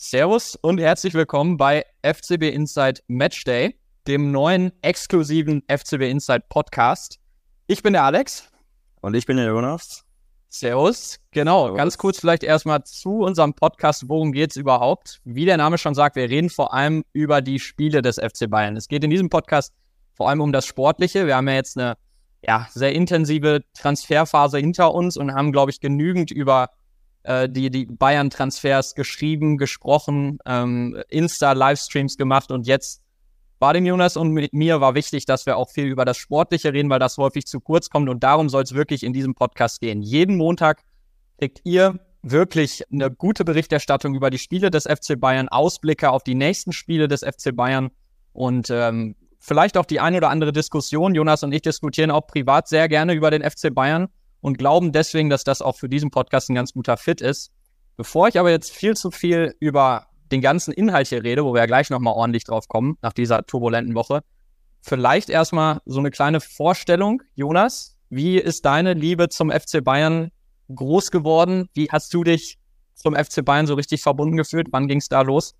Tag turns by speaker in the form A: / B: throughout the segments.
A: Servus und herzlich willkommen bei FCB Inside Matchday, dem neuen exklusiven FCB Inside Podcast. Ich bin der Alex.
B: Und ich bin der Jonas.
A: Servus. Genau, Servus. ganz kurz vielleicht erstmal zu unserem Podcast. Worum geht es überhaupt? Wie der Name schon sagt, wir reden vor allem über die Spiele des FC Bayern. Es geht in diesem Podcast vor allem um das Sportliche. Wir haben ja jetzt eine ja, sehr intensive Transferphase hinter uns und haben, glaube ich, genügend über äh, die, die Bayern-Transfers geschrieben, gesprochen, ähm, Insta-Livestreams gemacht und jetzt war dem Jonas und mit mir war wichtig, dass wir auch viel über das Sportliche reden, weil das häufig zu kurz kommt und darum soll es wirklich in diesem Podcast gehen. Jeden Montag kriegt ihr wirklich eine gute Berichterstattung über die Spiele des FC Bayern, Ausblicke auf die nächsten Spiele des FC Bayern und ähm, vielleicht auch die eine oder andere Diskussion. Jonas und ich diskutieren auch privat sehr gerne über den FC Bayern und glauben deswegen, dass das auch für diesen Podcast ein ganz guter Fit ist. Bevor ich aber jetzt viel zu viel über den ganzen Inhalt hier rede, wo wir ja gleich nochmal ordentlich drauf kommen, nach dieser turbulenten Woche, vielleicht erstmal so eine kleine Vorstellung. Jonas, wie ist deine Liebe zum FC Bayern groß geworden? Wie hast du dich zum FC Bayern so richtig verbunden gefühlt? Wann ging es da los?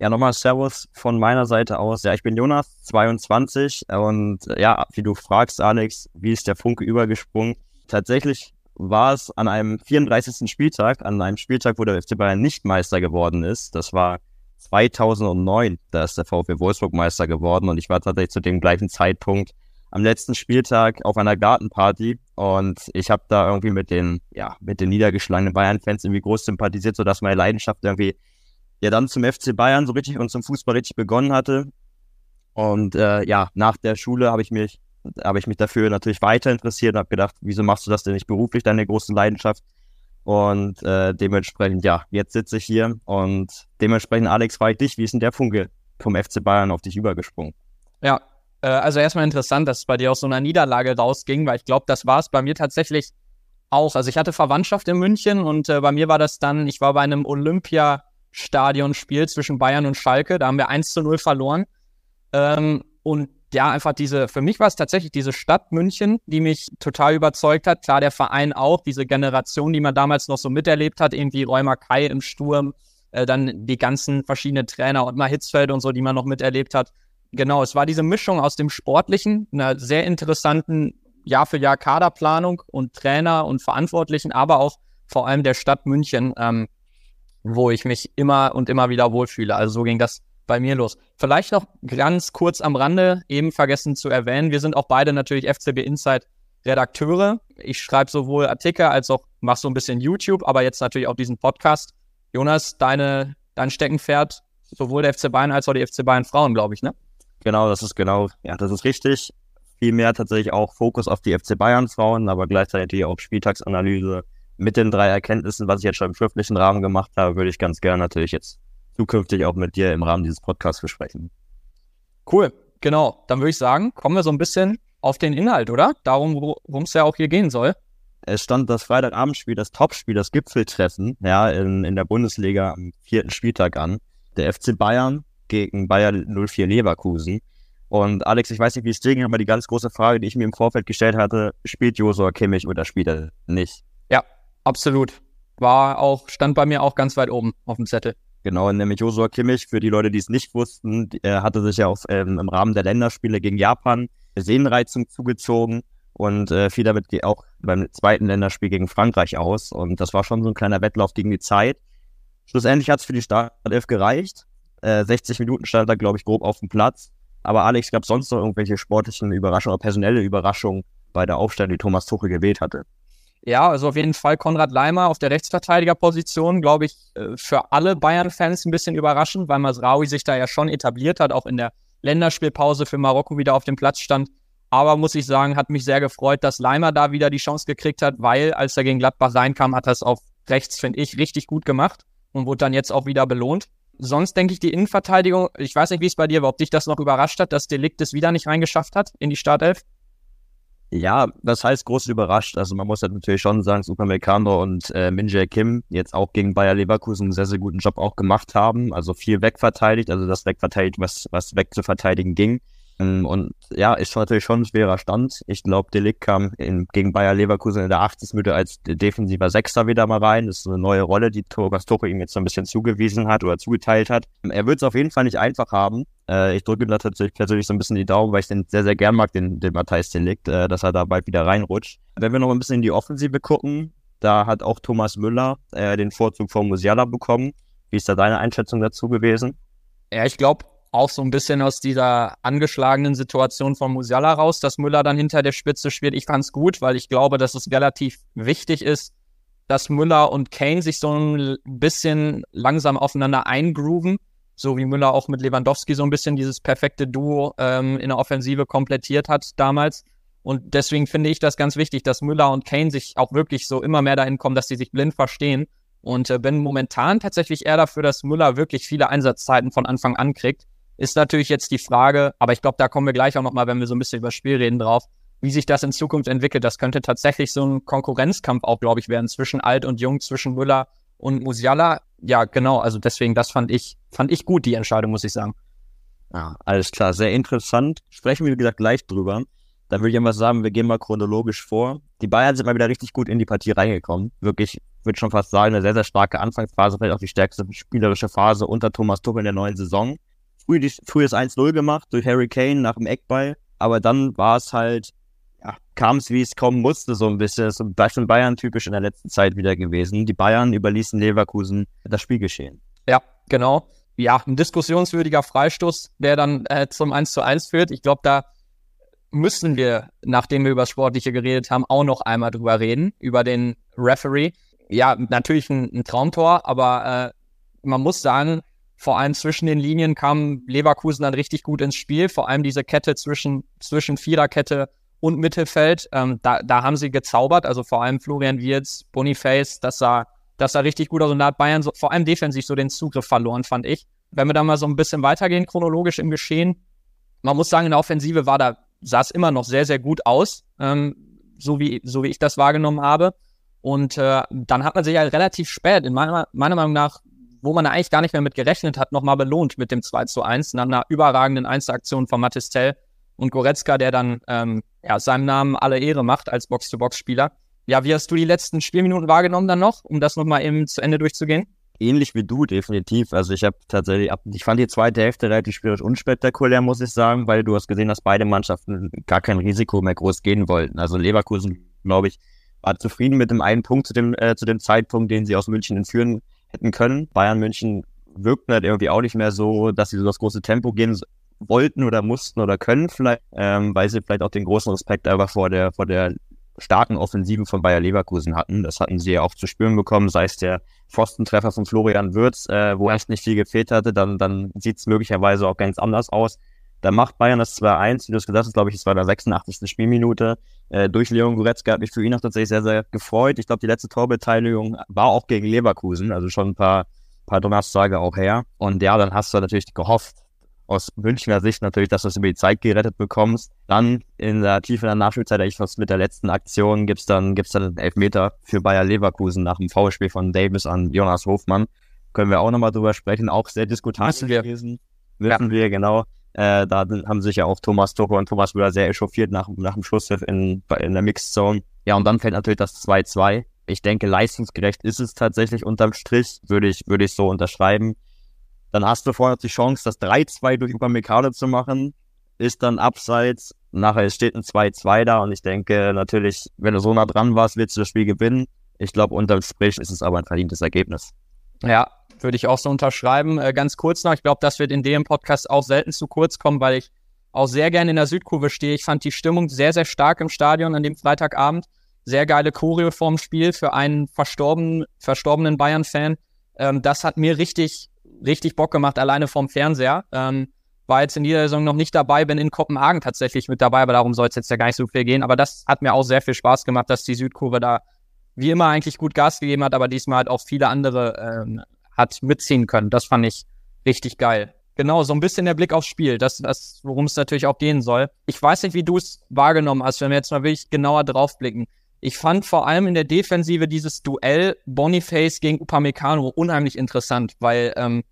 B: Ja, nochmal Servus von meiner Seite aus. Ja, ich bin Jonas, 22 und ja, wie du fragst, Alex, wie ist der Funke übergesprungen? Tatsächlich war es an einem 34. Spieltag, an einem Spieltag, wo der FC Bayern nicht Meister geworden ist. Das war 2009, da ist der VfB Wolfsburg Meister geworden und ich war tatsächlich zu dem gleichen Zeitpunkt am letzten Spieltag auf einer Gartenparty und ich habe da irgendwie mit den, ja, mit den niedergeschlagenen Bayern-Fans irgendwie groß sympathisiert, sodass meine Leidenschaft irgendwie ja dann zum FC Bayern so richtig und zum Fußball richtig begonnen hatte. Und äh, ja, nach der Schule habe ich mich habe ich mich dafür natürlich weiter interessiert und habe gedacht, wieso machst du das denn nicht beruflich, deine große Leidenschaft? Und äh, dementsprechend, ja, jetzt sitze ich hier und dementsprechend, Alex, frage ich dich, wie ist denn der Funke vom FC Bayern auf dich übergesprungen?
A: Ja, äh, also erstmal interessant, dass es bei dir aus so einer Niederlage rausging, weil ich glaube, das war es bei mir tatsächlich auch. Also ich hatte Verwandtschaft in München und äh, bei mir war das dann, ich war bei einem Olympiastadion-Spiel zwischen Bayern und Schalke, da haben wir 1 zu 0 verloren. Ähm, und ja, einfach diese, für mich war es tatsächlich diese Stadt München, die mich total überzeugt hat. Klar, der Verein auch, diese Generation, die man damals noch so miterlebt hat, irgendwie Räumer Kai im Sturm, äh, dann die ganzen verschiedenen Trainer und mal Hitzfeld und so, die man noch miterlebt hat. Genau, es war diese Mischung aus dem Sportlichen, einer sehr interessanten Jahr für Jahr Kaderplanung und Trainer und Verantwortlichen, aber auch vor allem der Stadt München, ähm, wo ich mich immer und immer wieder wohlfühle. Also so ging das bei mir los. Vielleicht noch ganz kurz am Rande, eben vergessen zu erwähnen, wir sind auch beide natürlich FCB Insight Redakteure. Ich schreibe sowohl Artikel als auch mache so ein bisschen YouTube, aber jetzt natürlich auch diesen Podcast. Jonas, deine, dein Steckenpferd, sowohl der FC Bayern als auch die FC Bayern Frauen, glaube ich, ne?
B: Genau, das ist genau, ja, das ist richtig. Vielmehr tatsächlich auch Fokus auf die FC Bayern Frauen, aber gleichzeitig auch Spieltagsanalyse mit den drei Erkenntnissen, was ich jetzt schon im schriftlichen Rahmen gemacht habe, würde ich ganz gerne natürlich jetzt zukünftig auch mit dir im Rahmen dieses Podcasts besprechen.
A: Cool, genau. Dann würde ich sagen, kommen wir so ein bisschen auf den Inhalt, oder? Darum, worum es ja auch hier gehen soll.
B: Es stand das Freitagabendspiel, das Topspiel, das Gipfeltreffen, ja, in, in der Bundesliga am vierten Spieltag an. Der FC Bayern gegen Bayer 04 Leverkusen. Und Alex, ich weiß nicht, wie es dir ging, aber die ganz große Frage, die ich mir im Vorfeld gestellt hatte, spielt Josua Kimmich oder spielt er nicht?
A: Ja, absolut. War auch, stand bei mir auch ganz weit oben auf dem Zettel.
B: Genau, nämlich Josua Kimmich, für die Leute, die es nicht wussten, er hatte sich ja auf, ähm, im Rahmen der Länderspiele gegen Japan Sehnenreizung zugezogen und äh, fiel damit auch beim zweiten Länderspiel gegen Frankreich aus. Und das war schon so ein kleiner Wettlauf gegen die Zeit. Schlussendlich hat es für die Startelf gereicht. Äh, 60 Minuten stand er, glaube ich, grob auf dem Platz. Aber Alex, gab es sonst noch irgendwelche sportlichen Überraschungen oder personelle Überraschungen bei der Aufstellung, die Thomas Tuchel gewählt hatte?
A: Ja, also auf jeden Fall Konrad Leimer auf der Rechtsverteidigerposition, glaube ich, äh, für alle Bayern-Fans ein bisschen überraschend, weil Masraoui sich da ja schon etabliert hat, auch in der Länderspielpause für Marokko wieder auf dem Platz stand. Aber muss ich sagen, hat mich sehr gefreut, dass Leimer da wieder die Chance gekriegt hat, weil als er gegen Gladbach reinkam, hat er es auf rechts, finde ich, richtig gut gemacht und wurde dann jetzt auch wieder belohnt. Sonst denke ich, die Innenverteidigung, ich weiß nicht, wie es bei dir war, ob dich das noch überrascht hat, dass Delikt es wieder nicht reingeschafft hat in die Startelf.
B: Ja, das heißt groß überrascht. Also man muss halt natürlich schon sagen, Supermercano und äh, Minjae Kim jetzt auch gegen Bayer Leverkusen einen sehr, sehr guten Job auch gemacht haben. Also viel wegverteidigt, also das wegverteidigt, was, was wegzuverteidigen ging. Ähm, und ja, ist natürlich schon ein schwerer Stand. Ich glaube, Delikt kam in, gegen Bayer Leverkusen in der 80. Minute als defensiver Sechster wieder mal rein. Das ist eine neue Rolle, die Thomas Tuchel ihm jetzt so ein bisschen zugewiesen hat oder zugeteilt hat. Er wird es auf jeden Fall nicht einfach haben. Äh, ich drücke ihm da tatsächlich persönlich so ein bisschen die Daumen, weil ich den sehr, sehr gern mag, den, den Matthijs Delikt, äh, dass er da bald wieder reinrutscht. Wenn wir noch ein bisschen in die Offensive gucken, da hat auch Thomas Müller äh, den Vorzug von Musiala bekommen. Wie ist da deine Einschätzung dazu gewesen?
A: Ja, ich glaube, auch so ein bisschen aus dieser angeschlagenen Situation von Musiala raus, dass Müller dann hinter der Spitze spielt. Ich fand's gut, weil ich glaube, dass es relativ wichtig ist, dass Müller und Kane sich so ein bisschen langsam aufeinander eingrooven, so wie Müller auch mit Lewandowski so ein bisschen dieses perfekte Duo ähm, in der Offensive komplettiert hat damals. Und deswegen finde ich das ganz wichtig, dass Müller und Kane sich auch wirklich so immer mehr dahin kommen, dass sie sich blind verstehen. Und äh, bin momentan tatsächlich eher dafür, dass Müller wirklich viele Einsatzzeiten von Anfang an kriegt ist natürlich jetzt die Frage, aber ich glaube, da kommen wir gleich auch nochmal, wenn wir so ein bisschen über Spiel reden, drauf, wie sich das in Zukunft entwickelt. Das könnte tatsächlich so ein Konkurrenzkampf auch, glaube ich, werden zwischen alt und jung, zwischen Müller und Musiala. Ja, genau. Also deswegen, das fand ich, fand ich gut, die Entscheidung, muss ich sagen.
B: Ja, alles klar. Sehr interessant. Sprechen wir, wie gesagt, gleich drüber. Dann würde ich einfach sagen, wir gehen mal chronologisch vor. Die Bayern sind mal wieder richtig gut in die Partie reingekommen. Wirklich, würde schon fast sagen, eine sehr, sehr starke Anfangsphase, vielleicht auch die stärkste spielerische Phase unter Thomas Tuchel in der neuen Saison früh, früh das 1-0 gemacht durch Harry Kane nach dem Eckball. Aber dann war es halt, ja, kam es, wie es kommen musste, so ein bisschen. So ein Bayern typisch in der letzten Zeit wieder gewesen. Die Bayern überließen Leverkusen das Spielgeschehen.
A: Ja, genau. Ja, ein diskussionswürdiger Freistoß, der dann äh, zum 1 zu 1 führt. Ich glaube, da müssen wir, nachdem wir über das Sportliche geredet haben, auch noch einmal drüber reden, über den Referee. Ja, natürlich ein, ein Traumtor, aber äh, man muss sagen, vor allem zwischen den Linien kam Leverkusen dann richtig gut ins Spiel. Vor allem diese Kette zwischen, zwischen Viererkette und Mittelfeld. Ähm, da, da haben sie gezaubert. Also vor allem Florian Wirz, Boniface, das sah, das sah richtig gut aus. Und da hat Bayern so, vor allem defensiv so den Zugriff verloren, fand ich. Wenn wir da mal so ein bisschen weitergehen, chronologisch im Geschehen, man muss sagen, in der Offensive war da, sah es immer noch sehr, sehr gut aus, ähm, so, wie, so wie ich das wahrgenommen habe. Und äh, dann hat man sich ja relativ spät, in meiner, meiner Meinung nach, wo man eigentlich gar nicht mehr mit gerechnet hat, nochmal belohnt mit dem 2 zu 1 nach einer überragenden Einzelaktion von Mathis Tell und Goretzka, der dann ähm, ja, seinem Namen alle Ehre macht als Box-to-Box-Spieler. Ja, wie hast du die letzten Spielminuten wahrgenommen dann noch, um das nochmal eben zu Ende durchzugehen?
B: Ähnlich wie du, definitiv. Also ich habe tatsächlich, ich fand die zweite Hälfte relativ spielerisch unspektakulär, muss ich sagen, weil du hast gesehen, dass beide Mannschaften gar kein Risiko mehr groß gehen wollten. Also Leverkusen, glaube ich, war zufrieden mit dem einen Punkt zu dem, äh, zu dem Zeitpunkt, den sie aus München entführen hätten können. Bayern München wirkten halt irgendwie auch nicht mehr so, dass sie so das große Tempo gehen wollten oder mussten oder können vielleicht, ähm, weil sie vielleicht auch den großen Respekt einfach vor der, vor der starken Offensiven von Bayer Leverkusen hatten. Das hatten sie ja auch zu spüren bekommen, sei es der Pfostentreffer von Florian Würz, äh, wo erst nicht viel gefehlt hatte, dann, dann sieht es möglicherweise auch ganz anders aus. Da macht Bayern das 2-1, wie du es gesagt hast, glaube ich, es war der 86. Spielminute. Äh, durch Leon Goretzka hat mich für ihn auch tatsächlich sehr, sehr gefreut. Ich glaube, die letzte Torbeteiligung war auch gegen Leverkusen, also schon ein paar, paar Donnerstage auch her. Und ja, dann hast du natürlich gehofft, aus Münchner Sicht natürlich, dass du es über die Zeit gerettet bekommst. Dann in der Tiefe der Nachspielzeit, ich was mit der letzten Aktion, gibt's dann, gibt's dann einen Elfmeter für Bayer Leverkusen nach dem Foulspiel von Davis an Jonas Hofmann. Können wir auch nochmal drüber sprechen, auch sehr diskutabel gewesen. Wissen ja. wir, genau. Äh, da haben sich ja auch Thomas Toko und Thomas Müller sehr echauffiert nach, nach dem Schlusspfiff in, in der Mixed Zone. Ja, und dann fällt natürlich das 2-2. Ich denke, leistungsgerecht ist es tatsächlich unterm Strich, würde ich, würde ich so unterschreiben. Dann hast du vorher die Chance, das 3-2 durch Upamecano zu machen, ist dann abseits. Nachher steht ein 2-2 da und ich denke natürlich, wenn du so nah dran warst, willst du das Spiel gewinnen. Ich glaube, unterm Strich ist es aber ein verdientes Ergebnis.
A: Ja, würde ich auch so unterschreiben. Äh, ganz kurz noch, ich glaube, das wird in dem Podcast auch selten zu kurz kommen, weil ich auch sehr gerne in der Südkurve stehe. Ich fand die Stimmung sehr, sehr stark im Stadion an dem Freitagabend. Sehr geile Choreo vorm Spiel für einen verstorbenen, verstorbenen Bayern-Fan. Ähm, das hat mir richtig, richtig Bock gemacht, alleine vorm Fernseher. Ähm, war jetzt in dieser Saison noch nicht dabei, bin in Kopenhagen tatsächlich mit dabei, aber darum soll es jetzt ja gar nicht so viel gehen. Aber das hat mir auch sehr viel Spaß gemacht, dass die Südkurve da wie immer eigentlich gut Gas gegeben hat, aber diesmal halt auch viele andere ähm, hat mitziehen können. Das fand ich richtig geil. Genau, so ein bisschen der Blick aufs Spiel, das, das worum es natürlich auch gehen soll. Ich weiß nicht, wie du es wahrgenommen hast, wenn wir jetzt mal wirklich genauer draufblicken. Ich fand vor allem in der Defensive dieses Duell Boniface gegen Upamecano unheimlich interessant, weil ähm,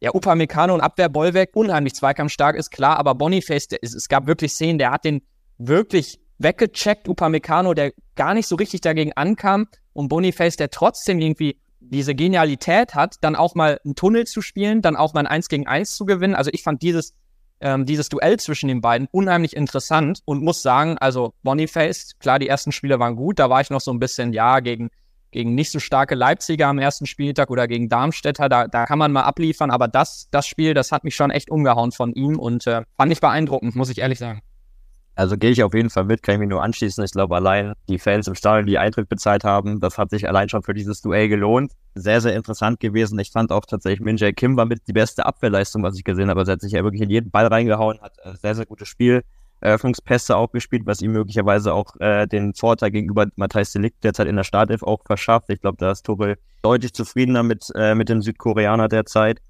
A: ja, Upamecano und Abwehr Bollwerk unheimlich zweikampfstark ist, klar, aber Boniface, der, es, es gab wirklich Szenen, der hat den wirklich weggecheckt, Upamecano, der gar nicht so richtig dagegen ankam und Boniface, der trotzdem irgendwie diese Genialität hat, dann auch mal einen Tunnel zu spielen, dann auch mal ein 1 gegen 1 zu gewinnen. Also ich fand dieses, ähm, dieses Duell zwischen den beiden unheimlich interessant und muss sagen, also Boniface, klar, die ersten Spiele waren gut, da war ich noch so ein bisschen, ja, gegen gegen nicht so starke Leipziger am ersten Spieltag oder gegen Darmstädter, da, da kann man mal abliefern, aber das, das Spiel, das hat mich schon echt umgehauen von ihm und äh, fand ich beeindruckend, muss ich ehrlich sagen.
B: Also gehe ich auf jeden Fall mit, kann ich mich nur anschließen. Ich glaube, allein die Fans im Stadion, die Eintritt bezahlt haben, das hat sich allein schon für dieses Duell gelohnt. Sehr, sehr interessant gewesen. Ich fand auch tatsächlich, Min Jae Kim war mit die beste Abwehrleistung, was ich gesehen habe. Er hat sich ja wirklich in jeden Ball reingehauen, hat ein sehr, sehr gutes Spiel Eröffnungspässe auch gespielt, was ihm möglicherweise auch äh, den Vorteil gegenüber Matthijs Delikt derzeit in der Startelf auch verschafft. Ich glaube, da ist Tuchel deutlich zufriedener mit, äh, mit dem Südkoreaner derzeit.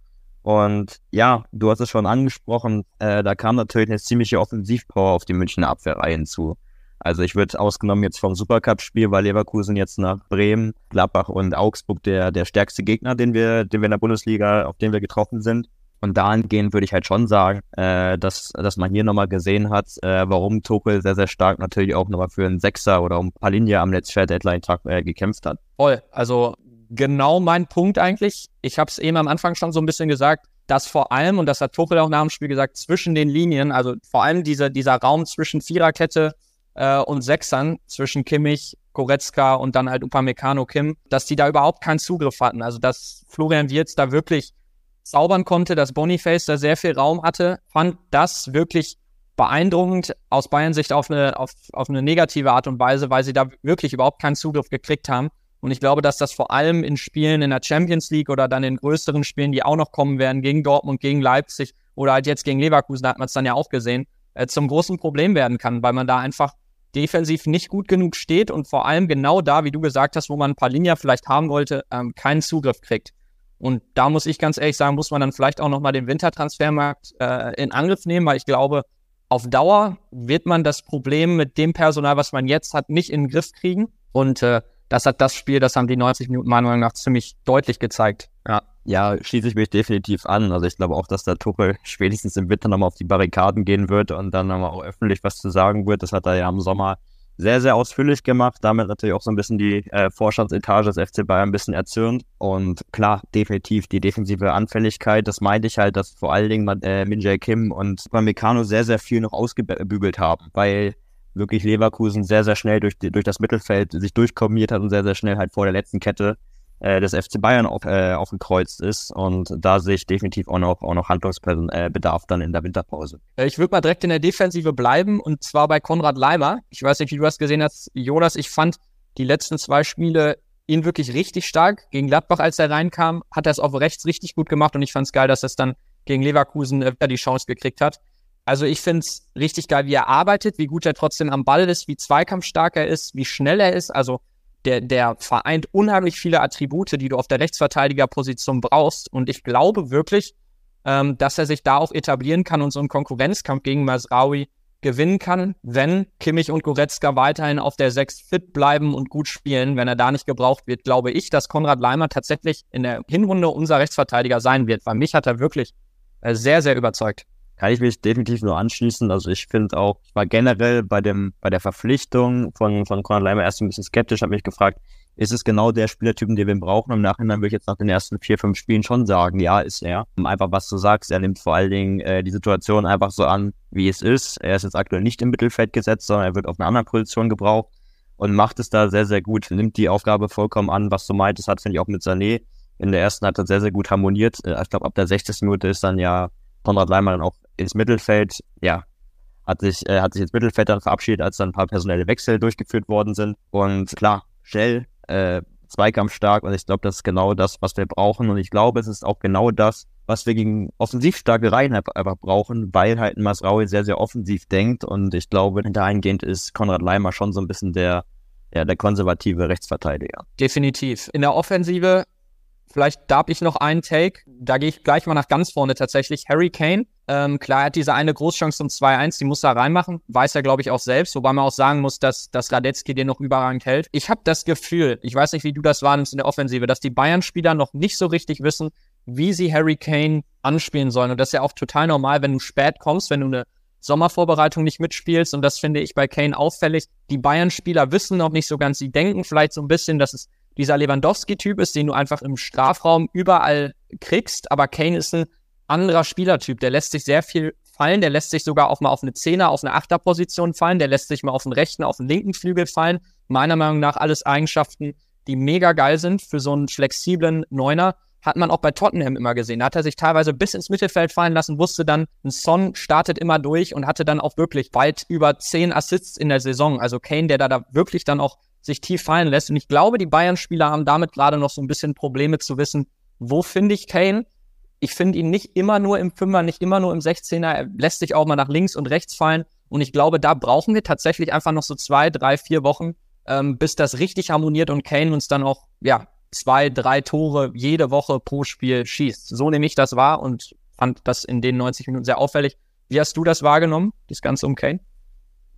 B: Und ja, du hast es schon angesprochen, äh, da kam natürlich eine ziemliche Offensivpower auf die Münchner Abwehrreihe hinzu. Also ich würde ausgenommen jetzt vom Supercup-Spiel, weil Leverkusen jetzt nach Bremen, Gladbach und Augsburg der, der stärkste Gegner, den wir, den wir in der Bundesliga, auf den wir getroffen sind. Und dahingehend würde ich halt schon sagen, äh, dass, dass man hier nochmal gesehen hat, äh, warum Tuchel sehr, sehr stark natürlich auch nochmal für einen Sechser oder um Palinja am letzten Deadline-Tag äh, gekämpft hat.
A: Voll. Also genau mein Punkt eigentlich. Ich habe es eben am Anfang schon so ein bisschen gesagt, dass vor allem, und das hat Tuchel auch nach dem Spiel gesagt, zwischen den Linien, also vor allem diese, dieser Raum zwischen Viererkette äh, und Sechsern, zwischen Kimmich, Goretzka und dann halt Upamecano Kim, dass die da überhaupt keinen Zugriff hatten. Also dass Florian Wirtz da wirklich zaubern konnte, dass Boniface da sehr viel Raum hatte, fand das wirklich beeindruckend aus Bayern Sicht auf eine, auf, auf eine negative Art und Weise, weil sie da wirklich überhaupt keinen Zugriff gekriegt haben. Und ich glaube, dass das vor allem in Spielen in der Champions League oder dann in größeren Spielen, die auch noch kommen werden, gegen Dortmund, gegen Leipzig oder halt jetzt gegen Leverkusen, da hat man es dann ja auch gesehen, äh, zum großen Problem werden kann, weil man da einfach defensiv nicht gut genug steht und vor allem genau da, wie du gesagt hast, wo man ein paar Linien vielleicht haben wollte, ähm, keinen Zugriff kriegt. Und da muss ich ganz ehrlich sagen, muss man dann vielleicht auch nochmal den Wintertransfermarkt äh, in Angriff nehmen, weil ich glaube, auf Dauer wird man das Problem mit dem Personal, was man jetzt hat, nicht in den Griff kriegen. Und äh, das hat das Spiel, das haben die 90 Minuten meiner Meinung nach ziemlich deutlich gezeigt.
B: Ja. Ja, schließe ich mich definitiv an. Also ich glaube auch, dass der Tuchel spätestens im Winter nochmal auf die Barrikaden gehen wird und dann nochmal auch öffentlich was zu sagen wird. Das hat er ja im Sommer sehr, sehr ausführlich gemacht. Damit natürlich auch so ein bisschen die äh, Vorstandsetage des FC Bayern ein bisschen erzürnt. Und klar, definitiv die defensive Anfälligkeit. Das meinte ich halt, dass vor allen Dingen äh, Min Kim und Upamecano sehr, sehr viel noch ausgebügelt haben, weil wirklich Leverkusen sehr, sehr schnell durch, durch das Mittelfeld sich durchkombiniert hat und sehr, sehr schnell halt vor der letzten Kette äh, des FC Bayern auf, äh, aufgekreuzt ist. Und da sehe ich definitiv auch noch, auch noch Handlungsbedarf dann in der Winterpause.
A: Äh, ich würde mal direkt in der Defensive bleiben und zwar bei Konrad Leimer. Ich weiß nicht, wie du das gesehen hast, Jonas. Ich fand die letzten zwei Spiele ihn wirklich richtig stark. Gegen Gladbach, als er reinkam, hat er es auf rechts richtig gut gemacht und ich fand es geil, dass er es dann gegen Leverkusen äh, die Chance gekriegt hat. Also ich finde es richtig geil, wie er arbeitet, wie gut er trotzdem am Ball ist, wie zweikampfstark er ist, wie schnell er ist. Also der, der vereint unheimlich viele Attribute, die du auf der Rechtsverteidigerposition brauchst. Und ich glaube wirklich, ähm, dass er sich da auch etablieren kann und so einen Konkurrenzkampf gegen Masraui gewinnen kann, wenn Kimmich und Goretzka weiterhin auf der 6 fit bleiben und gut spielen. Wenn er da nicht gebraucht wird, glaube ich, dass Konrad Leimer tatsächlich in der Hinrunde unser Rechtsverteidiger sein wird, weil mich hat er wirklich äh, sehr, sehr überzeugt
B: kann ich mich definitiv nur anschließen. Also ich finde auch, ich war generell bei dem, bei der Verpflichtung von, von Conrad Leimer erst ein bisschen skeptisch, habe mich gefragt, ist es genau der Spielertypen, den wir brauchen? Im Nachhinein würde ich jetzt nach den ersten vier, fünf Spielen schon sagen, ja, ist er. Einfach was du sagst, er nimmt vor allen Dingen äh, die Situation einfach so an, wie es ist. Er ist jetzt aktuell nicht im Mittelfeld gesetzt, sondern er wird auf einer anderen Position gebraucht und macht es da sehr, sehr gut. Nimmt die Aufgabe vollkommen an, was du meintest, hat, finde ich auch mit Sané in der ersten hat er sehr, sehr gut harmoniert. Äh, ich glaube, ab der 60. Minute ist dann ja Konrad Leimer dann auch ins Mittelfeld, ja, hat sich, äh, hat sich ins Mittelfeld dann verabschiedet, als dann ein paar personelle Wechsel durchgeführt worden sind. Und klar, schnell, äh, zweikampfstark und ich glaube, das ist genau das, was wir brauchen. Und ich glaube, es ist auch genau das, was wir gegen offensivstarke Reihen einfach brauchen, weil halt Masraui sehr, sehr offensiv denkt. Und ich glaube, dahingehend ist Konrad Leimer schon so ein bisschen der, ja, der konservative Rechtsverteidiger.
A: Definitiv. In der Offensive Vielleicht darf ich noch einen Take. Da gehe ich gleich mal nach ganz vorne tatsächlich. Harry Kane. Ähm, klar, er hat diese eine Großchance zum 2-1, die muss er reinmachen. Weiß er, glaube ich, auch selbst. Wobei man auch sagen muss, dass, dass Radetzky den noch überragend hält. Ich habe das Gefühl, ich weiß nicht, wie du das wahrnimmst in der Offensive, dass die Bayern-Spieler noch nicht so richtig wissen, wie sie Harry Kane anspielen sollen. Und das ist ja auch total normal, wenn du spät kommst, wenn du eine Sommervorbereitung nicht mitspielst. Und das finde ich bei Kane auffällig. Die Bayern-Spieler wissen noch nicht so ganz, sie denken vielleicht so ein bisschen, dass es dieser Lewandowski-Typ ist, den du einfach im Strafraum überall kriegst. Aber Kane ist ein anderer Spielertyp. Der lässt sich sehr viel fallen. Der lässt sich sogar auch mal auf eine Zehner, auf eine Achterposition fallen. Der lässt sich mal auf den rechten, auf den linken Flügel fallen. Meiner Meinung nach alles Eigenschaften, die mega geil sind für so einen flexiblen Neuner hat man auch bei Tottenham immer gesehen. Da hat er sich teilweise bis ins Mittelfeld fallen lassen, wusste dann, ein Son startet immer durch und hatte dann auch wirklich weit über zehn Assists in der Saison. Also Kane, der da, da wirklich dann auch sich tief fallen lässt. Und ich glaube, die Bayern-Spieler haben damit gerade noch so ein bisschen Probleme zu wissen, wo finde ich Kane? Ich finde ihn nicht immer nur im Fünfer, nicht immer nur im 16er. Er lässt sich auch mal nach links und rechts fallen. Und ich glaube, da brauchen wir tatsächlich einfach noch so zwei, drei, vier Wochen, ähm, bis das richtig harmoniert und Kane uns dann auch, ja, zwei, drei Tore jede Woche pro Spiel schießt. So nehme ich das wahr und fand das in den 90 Minuten sehr auffällig. Wie hast du das wahrgenommen, das Ganze um Kane?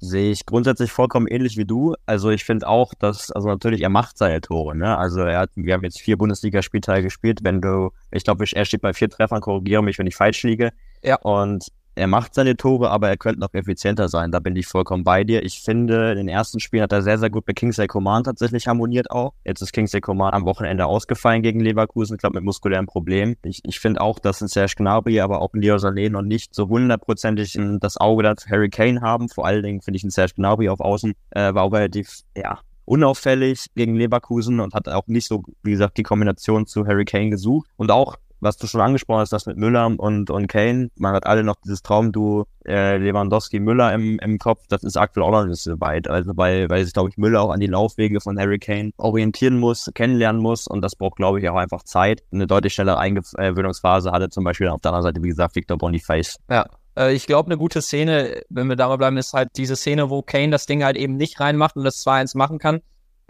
B: Sehe ich grundsätzlich vollkommen ähnlich wie du. Also ich finde auch, dass, also natürlich, er macht seine Tore, ne? Also er hat, wir haben jetzt vier Bundesligaspieltage gespielt. Wenn du, ich glaube, er steht bei vier Treffern, korrigiere mich, wenn ich falsch liege. Ja. Und er macht seine Tore, aber er könnte noch effizienter sein. Da bin ich vollkommen bei dir. Ich finde, in den ersten Spielen hat er sehr, sehr gut mit Kingsley Coman tatsächlich harmoniert auch. Jetzt ist Kingsley Coman am Wochenende ausgefallen gegen Leverkusen, ich glaube mit muskulären Problemen. Ich, ich finde auch, dass ein Serge Gnabry, aber auch ein Leo Sané noch nicht so hundertprozentig das Auge da Harry Kane haben. Vor allen Dingen finde ich ein Serge Gnabry auf Außen äh, war auch relativ, ja, unauffällig gegen Leverkusen und hat auch nicht so, wie gesagt, die Kombination zu Harry Kane gesucht. Und auch was du schon angesprochen hast, das mit Müller und, und Kane, man hat alle noch dieses Traumduo äh, Lewandowski-Müller im, im Kopf, das ist aktuell auch noch nicht so weit. Also weil, weil sich, glaube ich, Müller auch an die Laufwege von Harry Kane orientieren muss, kennenlernen muss und das braucht, glaube ich, auch einfach Zeit. Eine deutlich schnellere Eingewöhnungsphase hatte zum Beispiel auf der anderen Seite, wie gesagt, Victor Boniface.
A: Ja, äh, ich glaube, eine gute Szene, wenn wir dabei bleiben, ist halt diese Szene, wo Kane das Ding halt eben nicht reinmacht und das 2-1 machen kann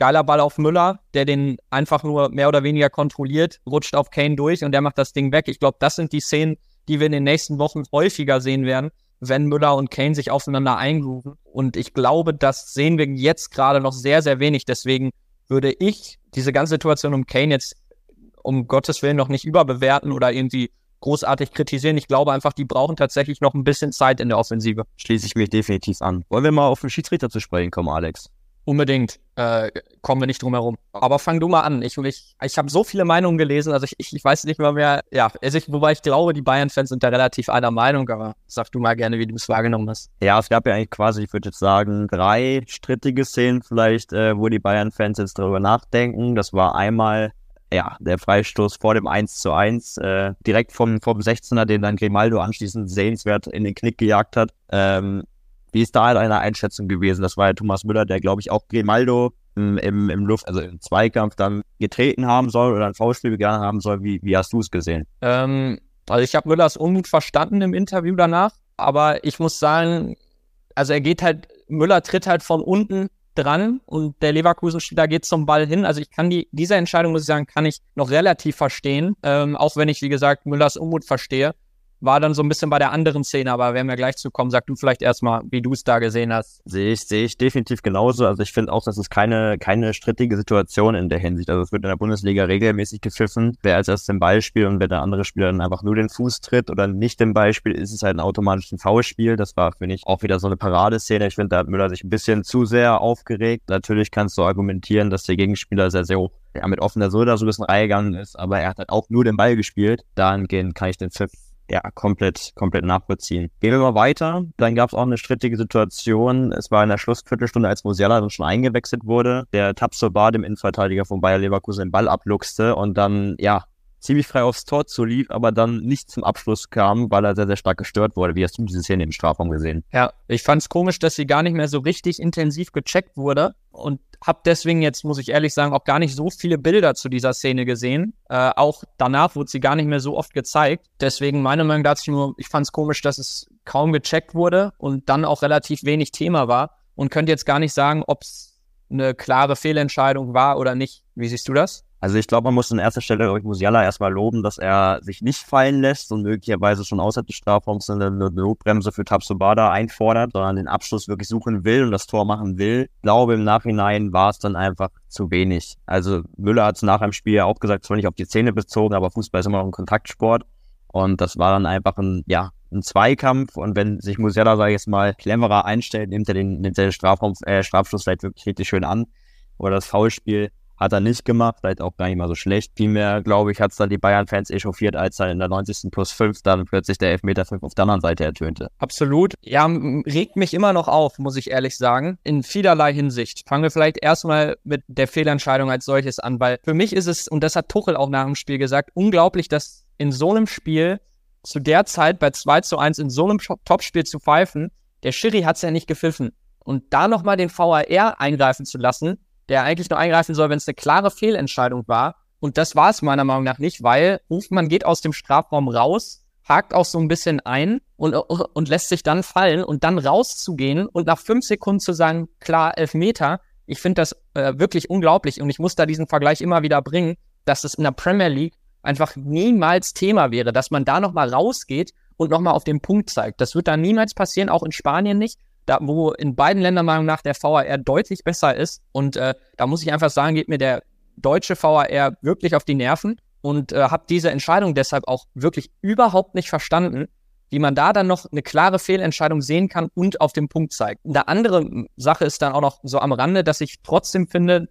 A: geiler Ball auf Müller, der den einfach nur mehr oder weniger kontrolliert, rutscht auf Kane durch und der macht das Ding weg. Ich glaube, das sind die Szenen, die wir in den nächsten Wochen häufiger sehen werden, wenn Müller und Kane sich aufeinander eingrooven. Und ich glaube, das sehen wir jetzt gerade noch sehr, sehr wenig. Deswegen würde ich diese ganze Situation um Kane jetzt um Gottes Willen noch nicht überbewerten oder irgendwie großartig kritisieren. Ich glaube einfach, die brauchen tatsächlich noch ein bisschen Zeit in der Offensive.
B: Schließe ich mich definitiv an. Wollen wir mal auf den Schiedsrichter zu sprechen kommen, Alex?
A: Unbedingt. Äh, kommen wir nicht drum herum. Aber fang du mal an. Ich, ich, ich habe so viele Meinungen gelesen, also ich, ich, ich weiß nicht mehr mehr, ja, also ich, wobei ich glaube, die Bayern-Fans sind da relativ einer Meinung, aber sag du mal gerne, wie du es wahrgenommen hast.
B: Ja, es gab ja eigentlich quasi, ich würde jetzt sagen, drei strittige Szenen vielleicht, äh, wo die Bayern-Fans jetzt darüber nachdenken. Das war einmal ja, der Freistoß vor dem 1 zu 1, äh, direkt vom, vom 16er, den dann Grimaldo anschließend sehenswert in den Knick gejagt hat. Ähm, wie ist da deine Einschätzung gewesen? Das war ja Thomas Müller, der, glaube ich, auch Grimaldo im, im, im Luft, also im Zweikampf dann getreten haben soll oder ein V-Spiel begangen haben soll. Wie, wie hast du es gesehen?
A: Ähm, also ich habe Müllers Unmut verstanden im Interview danach, aber ich muss sagen, also er geht halt, Müller tritt halt von unten dran und der Leverkusen-Spieler geht zum Ball hin. Also ich kann die, diese Entscheidung, muss ich sagen, kann ich noch relativ verstehen, ähm, auch wenn ich, wie gesagt, Müllers Unmut verstehe war dann so ein bisschen bei der anderen Szene, aber werden wir gleich zu kommen. Sag du vielleicht erstmal, wie du es da gesehen hast.
B: Sehe ich, sehe ich definitiv genauso. Also ich finde auch, das ist keine, keine strittige Situation in der Hinsicht. Also es wird in der Bundesliga regelmäßig gepfiffen. Wer als erstes den Ball spielt und wenn der andere Spieler dann einfach nur den Fuß tritt oder nicht den Ball spielt, ist es halt ein automatisches Foulspiel. Das war, finde ich, auch wieder so eine Paradeszene. Ich finde, da hat Müller sich ein bisschen zu sehr aufgeregt. Natürlich kannst du argumentieren, dass der Gegenspieler sehr, sehr hoch ja, mit offener Soda so ein bisschen reingegangen ist, aber er hat halt auch nur den Ball gespielt. Dahingehend kann ich den Pfiff ja, komplett, komplett nachvollziehen. Gehen wir mal weiter. Dann gab es auch eine strittige Situation. Es war in der Schlussviertelstunde, als Musiala dann schon eingewechselt wurde. Der Tapso Bar, dem Innenverteidiger von Bayer Leverkusen, den Ball abluchste und dann, ja, ziemlich frei aufs Tor zulief, aber dann nicht zum Abschluss kam, weil er sehr, sehr stark gestört wurde. Wie hast du diese Szene im Strafraum gesehen?
A: Ja, ich fand es komisch, dass sie gar nicht mehr so richtig intensiv gecheckt wurde und habe deswegen jetzt, muss ich ehrlich sagen, auch gar nicht so viele Bilder zu dieser Szene gesehen. Äh, auch danach wurde sie gar nicht mehr so oft gezeigt. Deswegen meine Meinung dazu nur, ich fand es komisch, dass es kaum gecheckt wurde und dann auch relativ wenig Thema war und könnte jetzt gar nicht sagen, ob es eine klare Fehlentscheidung war oder nicht. Wie siehst du das?
B: Also ich glaube, man muss an erster Stelle, glaube ich, Musiala erstmal loben, dass er sich nicht fallen lässt und möglicherweise schon außerhalb des Strafraums eine Notbremse für Tabsobada einfordert, sondern den Abschluss wirklich suchen will und das Tor machen will. Ich glaube, im Nachhinein war es dann einfach zu wenig. Also Müller hat es nach dem Spiel ja auch gesagt, zwar nicht auf die Zähne bezogen, aber Fußball ist immer noch ein Kontaktsport. Und das war dann einfach ein, ja, ein Zweikampf. Und wenn sich Musiala, sage ich jetzt mal, cleverer einstellt, nimmt er den, nimmt er den Strafraum, äh, Strafschluss vielleicht wirklich richtig schön an. Oder das Foulspiel hat er nicht gemacht, vielleicht auch gar nicht mal so schlecht. Vielmehr, glaube ich, hat es dann die Bayern-Fans echauffiert, als dann in der 90. plus 5 dann plötzlich der Elfmeter 5 auf der anderen Seite ertönte.
A: Absolut. Ja, regt mich immer noch auf, muss ich ehrlich sagen, in vielerlei Hinsicht. Fangen wir vielleicht erstmal mit der Fehlentscheidung als solches an, weil für mich ist es, und das hat Tuchel auch nach dem Spiel gesagt, unglaublich, dass in so einem Spiel zu der Zeit bei 2 zu 1 in so einem Topspiel zu pfeifen, der Schiri hat es ja nicht gepfiffen. Und da nochmal den VAR eingreifen zu lassen, der eigentlich nur eingreifen soll, wenn es eine klare Fehlentscheidung war. Und das war es meiner Meinung nach nicht, weil Hofmann geht aus dem Strafraum raus, hakt auch so ein bisschen ein und, und lässt sich dann fallen und dann rauszugehen und nach fünf Sekunden zu sagen, klar, elf Meter. Ich finde das äh, wirklich unglaublich und ich muss da diesen Vergleich immer wieder bringen, dass es in der Premier League einfach niemals Thema wäre, dass man da nochmal rausgeht und nochmal auf den Punkt zeigt. Das wird da niemals passieren, auch in Spanien nicht da, wo in beiden Ländern Meinung nach der VAR deutlich besser ist. Und äh, da muss ich einfach sagen, geht mir der deutsche VAR wirklich auf die Nerven und äh, habe diese Entscheidung deshalb auch wirklich überhaupt nicht verstanden, wie man da dann noch eine klare Fehlentscheidung sehen kann und auf den Punkt zeigt. Eine andere Sache ist dann auch noch so am Rande, dass ich trotzdem finde,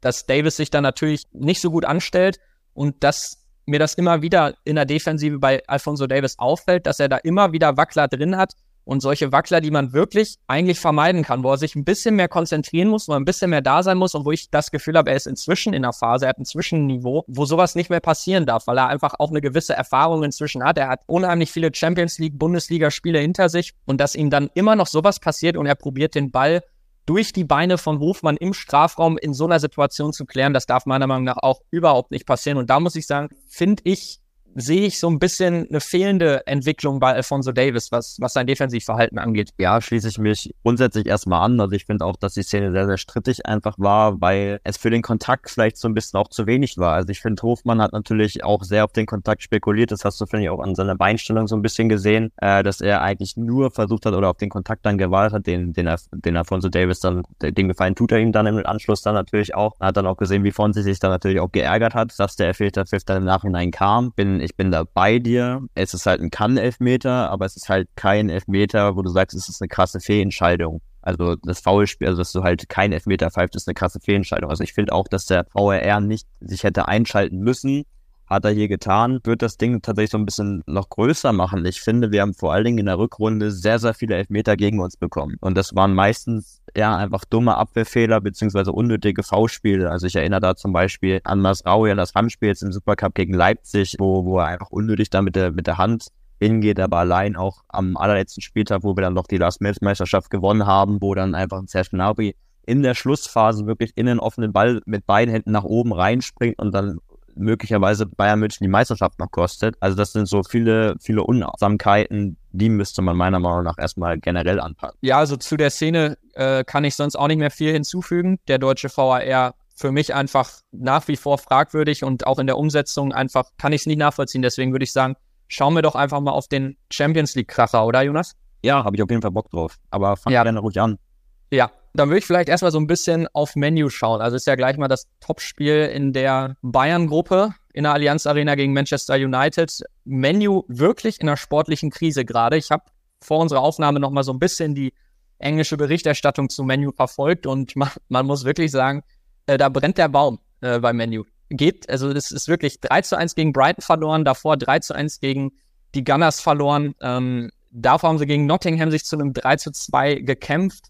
A: dass Davis sich dann natürlich nicht so gut anstellt und dass mir das immer wieder in der Defensive bei Alfonso Davis auffällt, dass er da immer wieder Wackler drin hat, und solche Wackler, die man wirklich eigentlich vermeiden kann, wo er sich ein bisschen mehr konzentrieren muss, wo er ein bisschen mehr da sein muss und wo ich das Gefühl habe, er ist inzwischen in einer Phase, er hat ein Zwischenniveau, wo sowas nicht mehr passieren darf, weil er einfach auch eine gewisse Erfahrung inzwischen hat. Er hat unheimlich viele Champions League, Bundesliga-Spiele hinter sich und dass ihm dann immer noch sowas passiert und er probiert den Ball durch die Beine von Hofmann im Strafraum in so einer Situation zu klären, das darf meiner Meinung nach auch überhaupt nicht passieren. Und da muss ich sagen, finde ich, sehe ich so ein bisschen eine fehlende Entwicklung bei Alfonso Davis, was, was sein Defensivverhalten angeht.
B: Ja, schließe ich mich grundsätzlich erstmal an. Also ich finde auch, dass die Szene sehr, sehr strittig einfach war, weil es für den Kontakt vielleicht so ein bisschen auch zu wenig war. Also ich finde, Hofmann hat natürlich auch sehr auf den Kontakt spekuliert. Das hast du, finde ich, auch an seiner Beinstellung so ein bisschen gesehen, äh, dass er eigentlich nur versucht hat oder auf den Kontakt dann gewartet hat, den, den, den Alfonso Davis dann, den Gefallen tut er ihm dann im Anschluss dann natürlich auch. Er hat dann auch gesehen, wie Fonsi sich dann natürlich auch geärgert hat, dass der Elfmeterpfiff dann im Nachhinein kam. Bin ich bin da bei dir. Es ist halt ein Kann-Elfmeter, aber es ist halt kein Elfmeter, wo du sagst, es ist eine krasse Fehlentscheidung. Also das Foulspiel, also dass du halt kein Elfmeter pfeift, ist eine krasse Fehlentscheidung. Also ich finde auch, dass der VRR nicht sich hätte einschalten müssen, hat er hier getan, wird das Ding tatsächlich so ein bisschen noch größer machen. Ich finde, wir haben vor allen Dingen in der Rückrunde sehr, sehr viele Elfmeter gegen uns bekommen. Und das waren meistens ja einfach dumme Abwehrfehler beziehungsweise unnötige V-Spiele. Also ich erinnere da zum Beispiel an Masraui an das Handspiel jetzt im Supercup gegen Leipzig, wo, wo er einfach unnötig da mit der, mit der Hand hingeht, aber allein auch am allerletzten Spieltag, wo wir dann noch die Last Meisterschaft gewonnen haben, wo dann einfach ein Serge Gnabry in der Schlussphase wirklich in den offenen Ball mit beiden Händen nach oben reinspringt und dann möglicherweise Bayern München die Meisterschaft noch kostet. Also das sind so viele, viele Unachtsamkeiten, die müsste man meiner Meinung nach erstmal generell anpacken.
A: Ja, also zu der Szene äh, kann ich sonst auch nicht mehr viel hinzufügen. Der deutsche VAR für mich einfach nach wie vor fragwürdig und auch in der Umsetzung einfach kann ich es nicht nachvollziehen. Deswegen würde ich sagen, schauen wir doch einfach mal auf den Champions League-Kracher, oder Jonas?
B: Ja, habe ich auf jeden Fall Bock drauf. Aber fang ja. gerne ruhig an.
A: Ja, dann würde ich vielleicht erstmal so ein bisschen auf Menu schauen. Also ist ja gleich mal das Topspiel in der Bayern-Gruppe in der Allianz Arena gegen Manchester United. Menu wirklich in einer sportlichen Krise gerade. Ich habe vor unserer Aufnahme noch mal so ein bisschen die englische Berichterstattung zu Menu verfolgt und man, man muss wirklich sagen, äh, da brennt der Baum äh, bei Menu. Geht, also das ist wirklich 3 zu 1 gegen Brighton verloren, davor 3 zu 1 gegen die Gunners verloren. Ähm, davor haben sie gegen Nottingham sich zu einem 3 zu 2 gekämpft.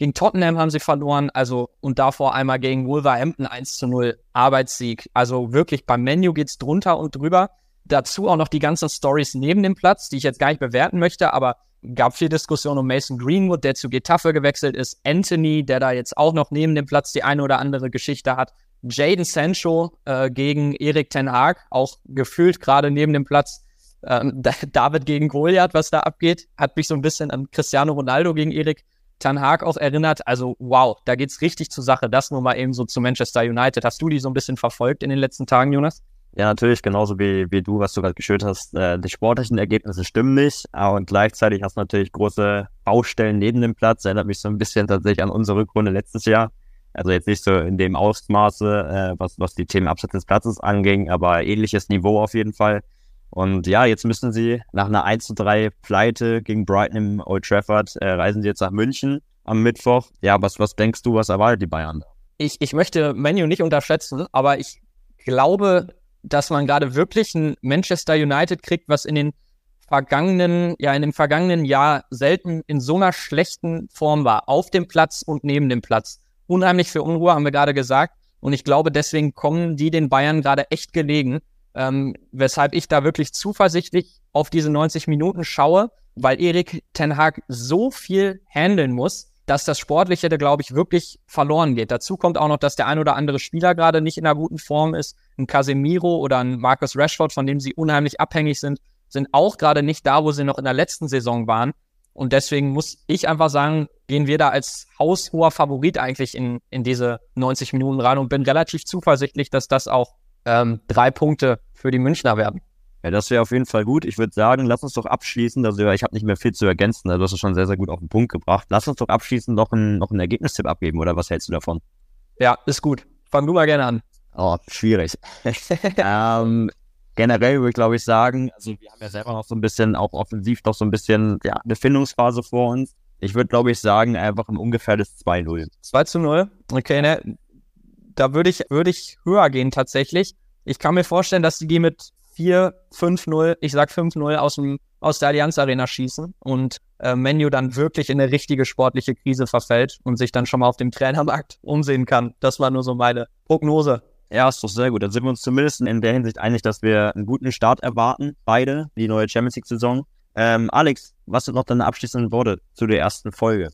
A: Gegen Tottenham haben sie verloren, also und davor einmal gegen Wolverhampton 1 zu 0 Arbeitssieg. Also wirklich beim Menu geht's drunter und drüber. Dazu auch noch die ganzen Stories neben dem Platz, die ich jetzt gar nicht bewerten möchte, aber gab viel Diskussion um Mason Greenwood, der zu Getafe gewechselt ist, Anthony, der da jetzt auch noch neben dem Platz die eine oder andere Geschichte hat, Jaden Sancho äh, gegen Erik Ten Haag, auch gefühlt gerade neben dem Platz. Ähm, David gegen Goliath, was da abgeht, hat mich so ein bisschen an Cristiano Ronaldo gegen Erik Tan Haag auch erinnert. Also wow, da geht's richtig zur Sache. Das nur mal eben so zu Manchester United. Hast du die so ein bisschen verfolgt in den letzten Tagen, Jonas?
B: Ja, natürlich, genauso wie, wie du, was du gerade geschildert hast. Äh, die sportlichen Ergebnisse stimmen nicht, und gleichzeitig hast du natürlich große Baustellen neben dem Platz. Erinnert mich so ein bisschen tatsächlich an unsere Rückrunde letztes Jahr. Also jetzt nicht so in dem Ausmaße, äh, was, was die Themen abseits des Platzes anging, aber ähnliches Niveau auf jeden Fall. Und ja, jetzt müssen sie nach einer 1 zu 3 Pleite gegen Brighton im Old Trafford, äh, reisen sie jetzt nach München am Mittwoch. Ja, was, was denkst du, was erwartet die Bayern?
A: Ich, ich möchte Menu nicht unterschätzen, aber ich glaube, dass man gerade wirklich ein Manchester United kriegt, was in den vergangenen, ja, in dem vergangenen Jahr selten in so einer schlechten Form war. Auf dem Platz und neben dem Platz. Unheimlich für Unruhe, haben wir gerade gesagt. Und ich glaube, deswegen kommen die den Bayern gerade echt gelegen. Ähm, weshalb ich da wirklich zuversichtlich auf diese 90 Minuten schaue, weil Erik Ten Hag so viel handeln muss, dass das Sportliche da, glaube ich, wirklich verloren geht. Dazu kommt auch noch, dass der ein oder andere Spieler gerade nicht in einer guten Form ist. Ein Casemiro oder ein Marcus Rashford, von dem sie unheimlich abhängig sind, sind auch gerade nicht da, wo sie noch in der letzten Saison waren. Und deswegen muss ich einfach sagen, gehen wir da als haushoher Favorit eigentlich in, in diese 90 Minuten rein und bin relativ zuversichtlich, dass das auch ähm, drei Punkte für die Münchner werden.
B: Ja, das wäre auf jeden Fall gut. Ich würde sagen, lass uns doch abschließen. Also ich habe nicht mehr viel zu ergänzen. Also du hast es schon sehr, sehr gut auf den Punkt gebracht. Lass uns doch abschließend noch einen, noch einen Ergebnistipp abgeben, oder was hältst du davon?
A: Ja, ist gut. Fang du mal gerne an.
B: Oh, schwierig. ähm, generell würde ich, glaube ich, sagen, also wir haben ja selber noch so ein bisschen, auch offensiv noch so ein bisschen, ja, eine Findungsphase vor uns. Ich würde, glaube ich, sagen, einfach ein ungefähres 2-0.
A: 2 zu 0? Okay, ne? Da würde ich, würde ich höher gehen tatsächlich. Ich kann mir vorstellen, dass die mit 4, 5-0, ich sag 5-0 aus, dem, aus der Allianz Arena schießen und äh, Menu dann wirklich in eine richtige sportliche Krise verfällt und sich dann schon mal auf dem Trainermarkt umsehen kann. Das war nur so meine Prognose.
B: Ja, ist doch sehr gut. Dann sind wir uns zumindest in der Hinsicht einig, dass wir einen guten Start erwarten, beide, die neue Champions League-Saison. Ähm, Alex, was sind noch deine abschließenden Worte zu der ersten Folge?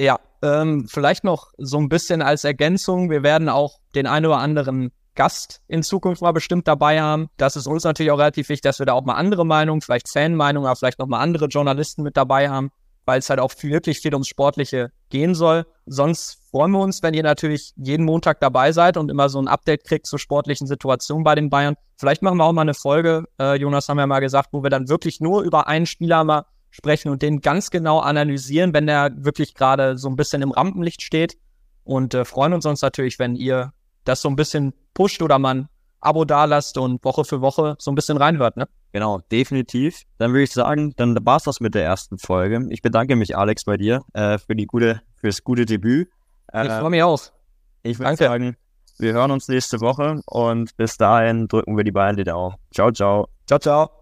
A: Ja, ähm, vielleicht noch so ein bisschen als Ergänzung. Wir werden auch den einen oder anderen Gast in Zukunft mal bestimmt dabei haben. Das ist uns natürlich auch relativ wichtig, dass wir da auch mal andere Meinungen, vielleicht Fanmeinungen, aber vielleicht noch mal andere Journalisten mit dabei haben, weil es halt auch wirklich viel ums Sportliche gehen soll. Sonst freuen wir uns, wenn ihr natürlich jeden Montag dabei seid und immer so ein Update kriegt zur sportlichen Situation bei den Bayern. Vielleicht machen wir auch mal eine Folge, äh, Jonas haben ja mal gesagt, wo wir dann wirklich nur über einen Spieler mal sprechen und den ganz genau analysieren, wenn der wirklich gerade so ein bisschen im Rampenlicht steht. Und äh, freuen uns uns natürlich, wenn ihr das so ein bisschen pusht oder man Abo dalasst und Woche für Woche so ein bisschen reinhört, ne?
B: Genau, definitiv. Dann würde ich sagen, dann war's das mit der ersten Folge. Ich bedanke mich, Alex, bei dir äh, für die gute, fürs gute Debüt.
A: Äh, ich freue mich auch.
B: Ich würde sagen, wir hören uns nächste Woche und bis dahin drücken wir die die Daumen. Ciao, ciao.
A: Ciao, ciao.